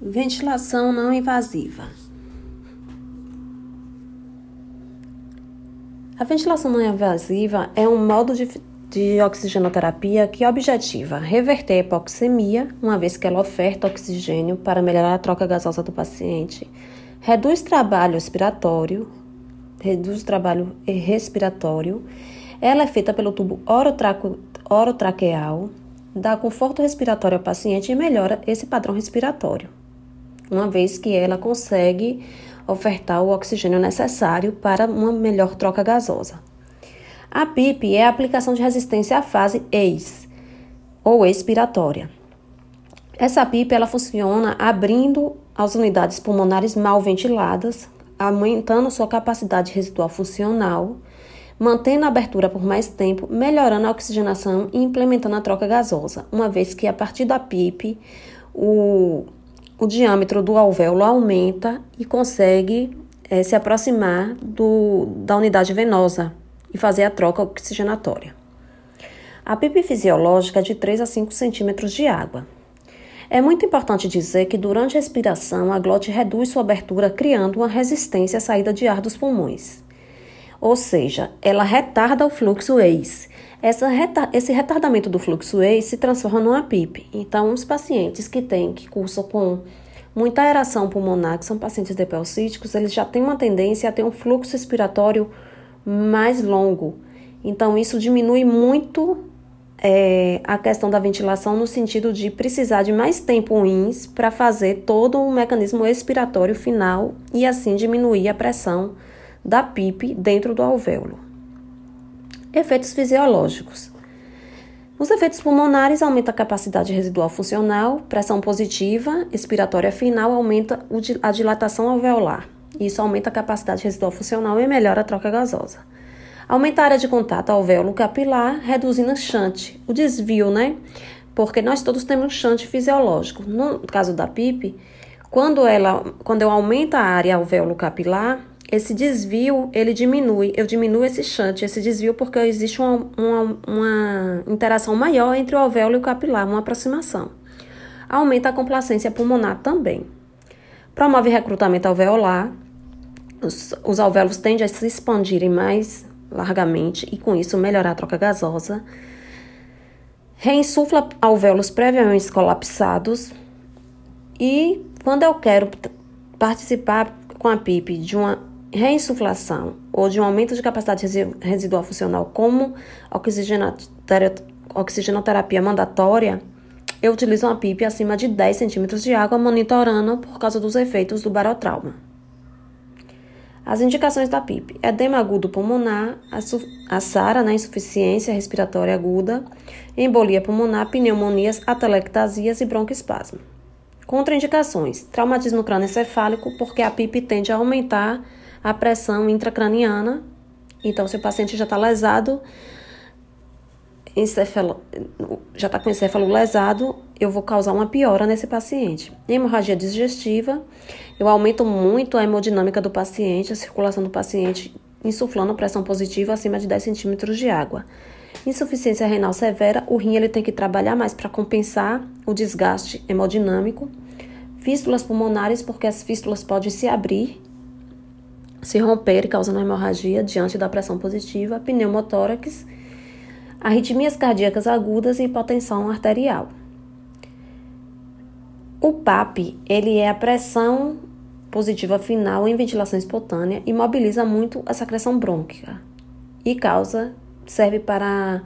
Ventilação não invasiva. A ventilação não invasiva é um modo de, de oxigenoterapia que objetiva reverter a hipoxemia, uma vez que ela oferta oxigênio para melhorar a troca gasosa do paciente, reduz trabalho respiratório, reduz trabalho respiratório, ela é feita pelo tubo orotraqueal, dá conforto respiratório ao paciente e melhora esse padrão respiratório uma vez que ela consegue ofertar o oxigênio necessário para uma melhor troca gasosa. A PIP é a aplicação de resistência à fase EIS, ou expiratória. Essa PIP ela funciona abrindo as unidades pulmonares mal ventiladas, aumentando sua capacidade residual funcional, mantendo a abertura por mais tempo, melhorando a oxigenação e implementando a troca gasosa, uma vez que a partir da PIP o o diâmetro do alvéolo aumenta e consegue é, se aproximar do, da unidade venosa e fazer a troca oxigenatória. A PIP fisiológica é de 3 a 5 centímetros de água. É muito importante dizer que durante a expiração a glote reduz sua abertura, criando uma resistência à saída de ar dos pulmões. Ou seja, ela retarda o fluxo ex essa, esse retardamento do fluxo EI se transforma numa PIP. Então, os pacientes que têm, que cursam com muita aeração pulmonar, que são pacientes depelcíticos, eles já têm uma tendência a ter um fluxo respiratório mais longo. Então, isso diminui muito é, a questão da ventilação no sentido de precisar de mais tempo INS para fazer todo o mecanismo expiratório final e assim diminuir a pressão da PIP dentro do alvéolo. Efeitos fisiológicos. Os efeitos pulmonares aumentam a capacidade residual funcional, pressão positiva, expiratória final aumenta a dilatação alveolar. Isso aumenta a capacidade residual funcional e melhora a troca gasosa. Aumenta a área de contato alvéolo capilar, reduzindo o shunt, o desvio, né? Porque nós todos temos shunt fisiológico. No caso da PIP, quando ela, quando eu aumento a área alvéolo capilar, esse desvio ele diminui, eu diminuo esse shunt, esse desvio, porque existe uma, uma, uma interação maior entre o alvéolo e o capilar, uma aproximação. Aumenta a complacência pulmonar também. Promove recrutamento alveolar, os, os alvéolos tendem a se expandirem mais largamente e com isso melhorar a troca gasosa. Reinsufla alvéolos previamente colapsados. E quando eu quero participar com a PIP de uma reinsuflação ou de um aumento de capacidade residual funcional, como oxigenoterapia mandatória, eu utilizo uma PIP acima de 10 centímetros de água, monitorando por causa dos efeitos do barotrauma. As indicações da PIP: edema agudo pulmonar, a SARA, né, insuficiência respiratória aguda, embolia pulmonar, pneumonias, atelectasias e broncoespasmo. Contraindicações: traumatismo crânioencefálico, porque a PIP tende a aumentar a pressão intracraniana. Então, se o paciente já está lesado, encefalo, já está com encéfalo lesado, eu vou causar uma piora nesse paciente. Hemorragia digestiva, eu aumento muito a hemodinâmica do paciente, a circulação do paciente, insuflando pressão positiva acima de 10 centímetros de água. Insuficiência renal severa, o rim ele tem que trabalhar mais para compensar o desgaste hemodinâmico. Fístulas pulmonares, porque as fístulas podem se abrir se romper causando hemorragia diante da pressão positiva, pneumotórax, arritmias cardíacas agudas e hipotensão arterial. O PAP, ele é a pressão positiva final em ventilação espontânea e mobiliza muito a secreção brônquica e causa, serve para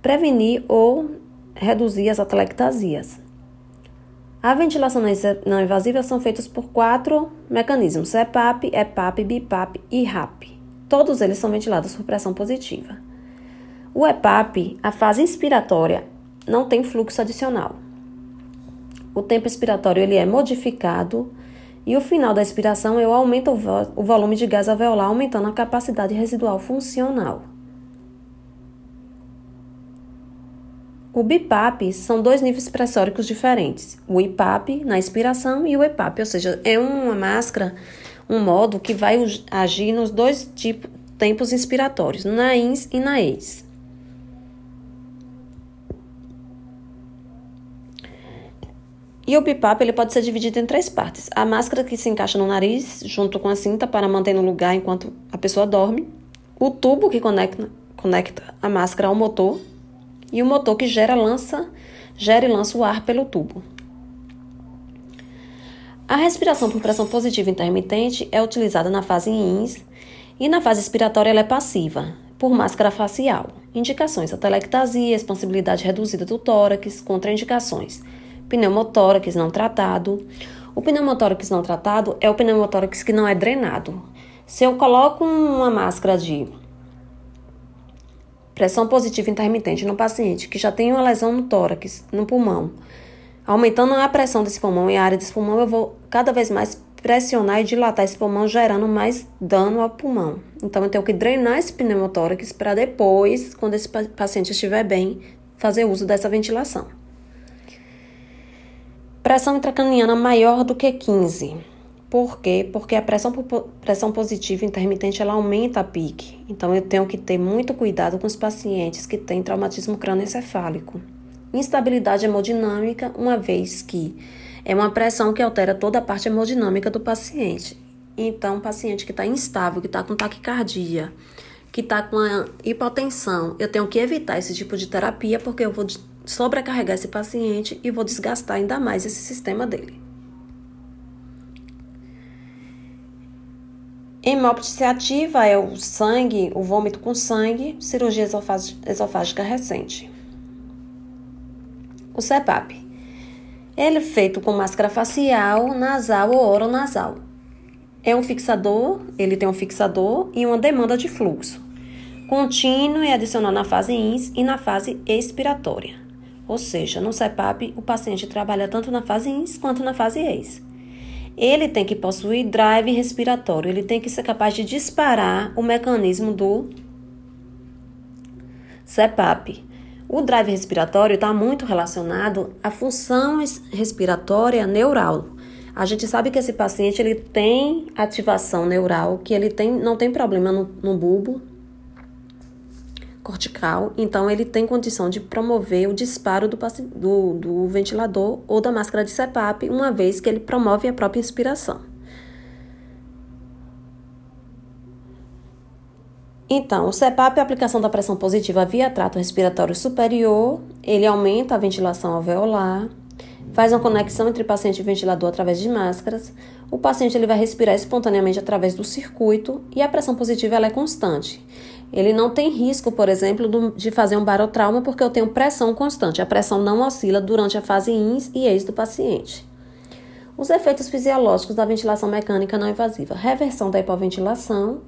prevenir ou reduzir as atelectasias. A ventilação não invasiva são feitas por quatro mecanismos: CEPAP, EPAP, BIPAP e RAP. Todos eles são ventilados por pressão positiva. O EPAP, a fase inspiratória, não tem fluxo adicional. O tempo expiratório ele é modificado e o final da expiração eu aumento o, o volume de gás alveolar, aumentando a capacidade residual funcional. O BIPAP são dois níveis pressóricos diferentes. O IPAP na inspiração e o EPAP, ou seja, é uma máscara, um modo que vai agir nos dois tipos, tempos inspiratórios, na INS e na EIS. E o BIPAP ele pode ser dividido em três partes. A máscara que se encaixa no nariz, junto com a cinta, para manter no lugar enquanto a pessoa dorme. O tubo que conecta, conecta a máscara ao motor. E o motor que gera, lança, gera e lança o ar pelo tubo. A respiração por pressão positiva intermitente é utilizada na fase INS e na fase expiratória ela é passiva, por máscara facial. Indicações: atelectasia, expansibilidade reduzida do tórax, contraindicações: pneumotórax não tratado. O pneumotórax não tratado é o pneumotórax que não é drenado. Se eu coloco uma máscara de pressão positiva intermitente no paciente que já tem uma lesão no tórax, no pulmão, Aumentando a pressão desse pulmão e a área desse pulmão, eu vou cada vez mais pressionar e dilatar esse pulmão, gerando mais dano ao pulmão. Então, eu tenho que drenar esse pneumotórax para depois, quando esse paciente estiver bem, fazer uso dessa ventilação. Pressão intracraniana maior do que 15. Por quê? Porque a pressão, pressão positiva intermitente ela aumenta a pique. Então, eu tenho que ter muito cuidado com os pacientes que têm traumatismo crânioencefálico instabilidade hemodinâmica, uma vez que é uma pressão que altera toda a parte hemodinâmica do paciente. Então, o paciente que está instável, que está com taquicardia, que está com hipotensão, eu tenho que evitar esse tipo de terapia porque eu vou sobrecarregar esse paciente e vou desgastar ainda mais esse sistema dele. Hemóptise ativa é o sangue, o vômito com sangue, cirurgia esofágica recente o CEPAP. Ele é feito com máscara facial, nasal ou oronasal. É um fixador, ele tem um fixador e uma demanda de fluxo. Contínuo e adicional na fase INS e na fase expiratória. Ou seja, no CEPAP, o paciente trabalha tanto na fase INS quanto na fase EX. Ele tem que possuir drive respiratório, ele tem que ser capaz de disparar o mecanismo do CEPAP. O drive respiratório está muito relacionado à função respiratória neural. A gente sabe que esse paciente ele tem ativação neural, que ele tem, não tem problema no, no bulbo cortical, então ele tem condição de promover o disparo do, do, do ventilador ou da máscara de CPAP, uma vez que ele promove a própria inspiração. Então, o CPAP é a aplicação da pressão positiva via trato respiratório superior, ele aumenta a ventilação alveolar, faz uma conexão entre paciente e ventilador através de máscaras. O paciente ele vai respirar espontaneamente através do circuito e a pressão positiva ela é constante. Ele não tem risco, por exemplo, de fazer um barotrauma porque eu tenho pressão constante. A pressão não oscila durante a fase ins e ex do paciente. Os efeitos fisiológicos da ventilação mecânica não invasiva: reversão da hipoventilação,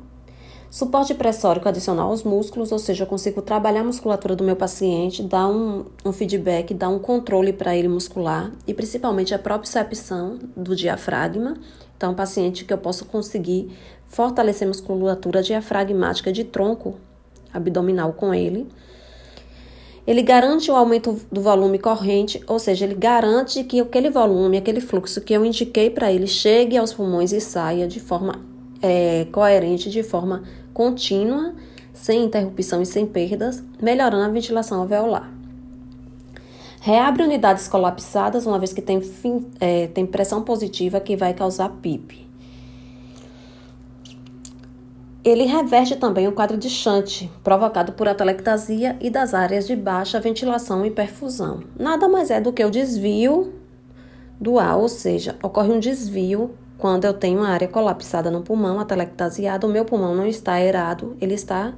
Suporte pressórico adicional aos músculos, ou seja, eu consigo trabalhar a musculatura do meu paciente, dar um, um feedback, dar um controle para ele muscular e principalmente a propriocepção do diafragma. Então, paciente que eu posso conseguir fortalecer a musculatura diafragmática de tronco abdominal com ele. Ele garante o aumento do volume corrente, ou seja, ele garante que aquele volume, aquele fluxo que eu indiquei para ele chegue aos pulmões e saia de forma é, coerente de forma contínua, sem interrupção e sem perdas, melhorando a ventilação alveolar. Reabre unidades colapsadas, uma vez que tem, fim, é, tem pressão positiva que vai causar PIP. Ele reverte também o quadro de Shunt, provocado por atelectasia e das áreas de baixa ventilação e perfusão. Nada mais é do que o desvio do ar, ou seja, ocorre um desvio quando eu tenho uma área colapsada no pulmão, atelectasiada, o meu pulmão não está aerado, ele está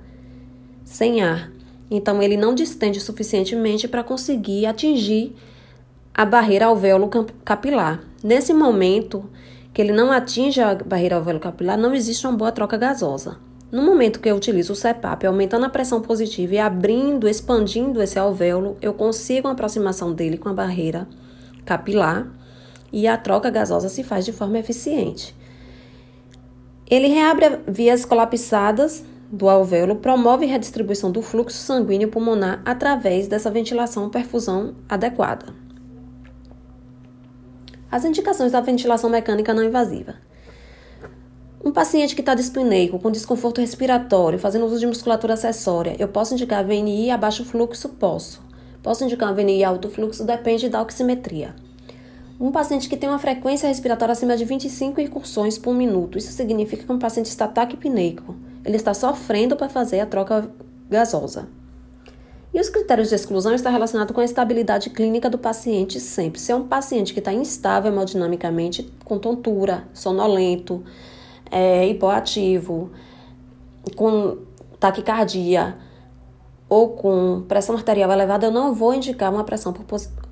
sem ar. Então, ele não distende suficientemente para conseguir atingir a barreira alvéolo capilar. Nesse momento que ele não atinge a barreira alvéolo capilar, não existe uma boa troca gasosa. No momento que eu utilizo o CEPAP, aumentando a pressão positiva e abrindo, expandindo esse alvéolo, eu consigo uma aproximação dele com a barreira capilar e a troca gasosa se faz de forma eficiente. Ele reabre vias colapsadas do alvéolo, promove redistribuição do fluxo sanguíneo pulmonar através dessa ventilação perfusão adequada. As indicações da ventilação mecânica não invasiva. Um paciente que está dispneico, com desconforto respiratório, fazendo uso de musculatura acessória, eu posso indicar VNI a baixo fluxo? Posso. Posso indicar VNI alto fluxo? Depende da oximetria. Um paciente que tem uma frequência respiratória acima de 25 incursões por minuto. Isso significa que um paciente está taquipneico. Ele está sofrendo para fazer a troca gasosa. E os critérios de exclusão estão relacionados com a estabilidade clínica do paciente sempre. Se é um paciente que está instável hemodinamicamente, com tontura, sonolento, é, hipoativo, com taquicardia ou com pressão arterial elevada, eu não vou indicar uma pressão por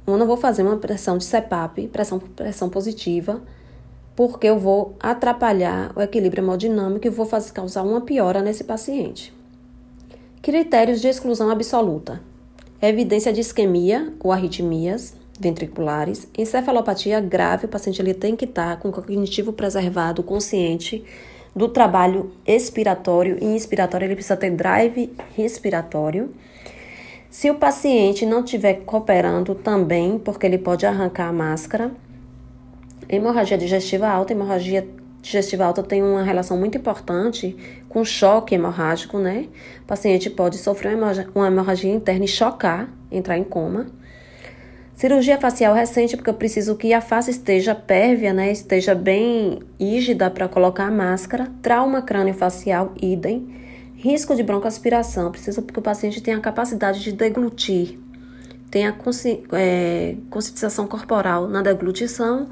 eu não vou fazer uma pressão de CPAP, pressão pressão positiva, porque eu vou atrapalhar o equilíbrio hemodinâmico e vou fazer, causar uma piora nesse paciente. Critérios de exclusão absoluta: evidência de isquemia ou arritmias ventriculares, encefalopatia grave, o paciente ele tem que estar com o cognitivo preservado, consciente do trabalho expiratório e inspiratório, ele precisa ter drive respiratório se o paciente não estiver cooperando também, porque ele pode arrancar a máscara, hemorragia digestiva alta, hemorragia digestiva alta tem uma relação muito importante com choque hemorrágico, né? O paciente pode sofrer uma hemorragia interna e chocar, entrar em coma. Cirurgia facial recente, porque eu preciso que a face esteja pérvia, né? Esteja bem rígida para colocar a máscara. Trauma crânio-facial, idem. Risco de broncoaspiração, precisa que o paciente tenha a capacidade de deglutir, tenha consci, é, conscientização corporal na deglutição,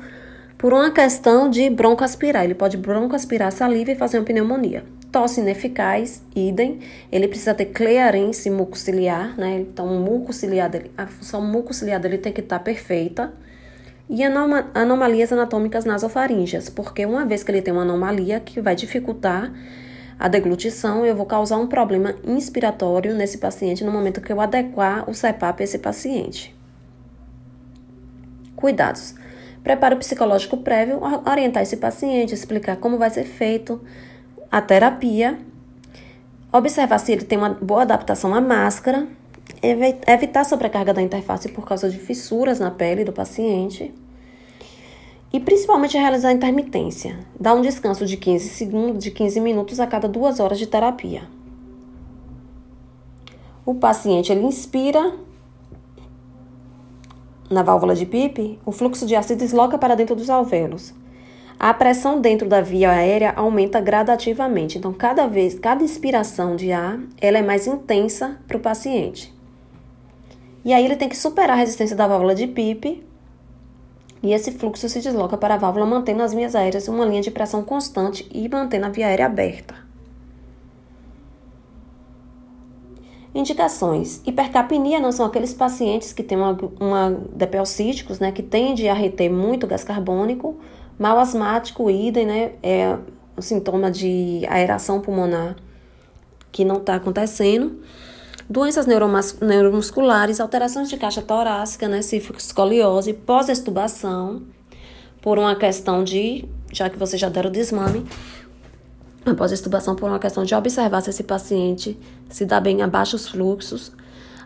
por uma questão de broncoaspirar. Ele pode broncoaspirar saliva e fazer uma pneumonia. Tosse ineficaz, idem. Ele precisa ter clearance mucociliar, né? Então, mucociliar dele, a função mucociliar dele tem que estar perfeita. E anomalias anatômicas nasofaríngeas, porque uma vez que ele tem uma anomalia que vai dificultar a deglutição, eu vou causar um problema inspiratório nesse paciente no momento que eu adequar o CEPAP a esse paciente. Cuidados. Preparo psicológico prévio, orientar esse paciente, explicar como vai ser feito a terapia, observar se ele tem uma boa adaptação à máscara, evitar sobrecarga da interface por causa de fissuras na pele do paciente e principalmente realizar a intermitência. Dá um descanso de 15 segundos, de 15 minutos a cada duas horas de terapia. O paciente ele inspira na válvula de PIP, o fluxo de ar se desloca para dentro dos alvéolos. A pressão dentro da via aérea aumenta gradativamente. Então, cada vez, cada inspiração de ar, ela é mais intensa para o paciente. E aí ele tem que superar a resistência da válvula de PIP e esse fluxo se desloca para a válvula mantendo as vias aéreas em uma linha de pressão constante e mantendo a via aérea aberta. Indicações: hipercapnia não são aqueles pacientes que têm uma, uma depelcíticos, né, que tendem a reter muito gás carbônico, mal asmático, idem, né, é o sintoma de aeração pulmonar que não está acontecendo. Doenças neuromusculares, alterações de caixa torácica, né, escoliose, pós-estubação, por uma questão de, já que vocês já deram desmame, após estubação por uma questão de observar se esse paciente se dá bem a baixos fluxos,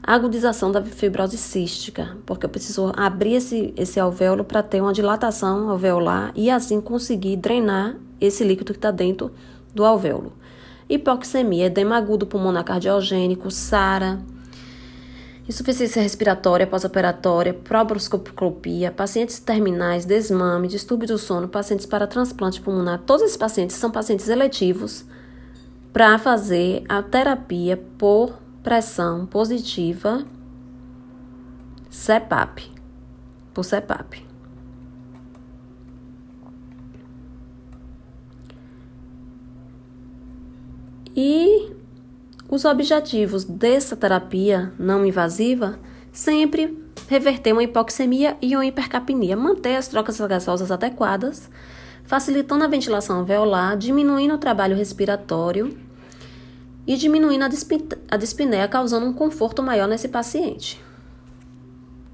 agudização da fibrose cística, porque eu preciso abrir esse, esse alvéolo para ter uma dilatação alveolar e assim conseguir drenar esse líquido que está dentro do alvéolo. Hipoxemia, edema agudo pulmonar cardiogênico, SARA, insuficiência respiratória pós-operatória, probroscopia, pacientes terminais, desmame, distúrbio do sono, pacientes para transplante pulmonar. Todos esses pacientes são pacientes eletivos para fazer a terapia por pressão positiva CEPAP, por CEPAP. E os objetivos dessa terapia não invasiva sempre reverter uma hipoxemia e uma hipercapnia, manter as trocas gasosas adequadas, facilitando a ventilação alveolar, diminuindo o trabalho respiratório e diminuindo a dispneia, causando um conforto maior nesse paciente.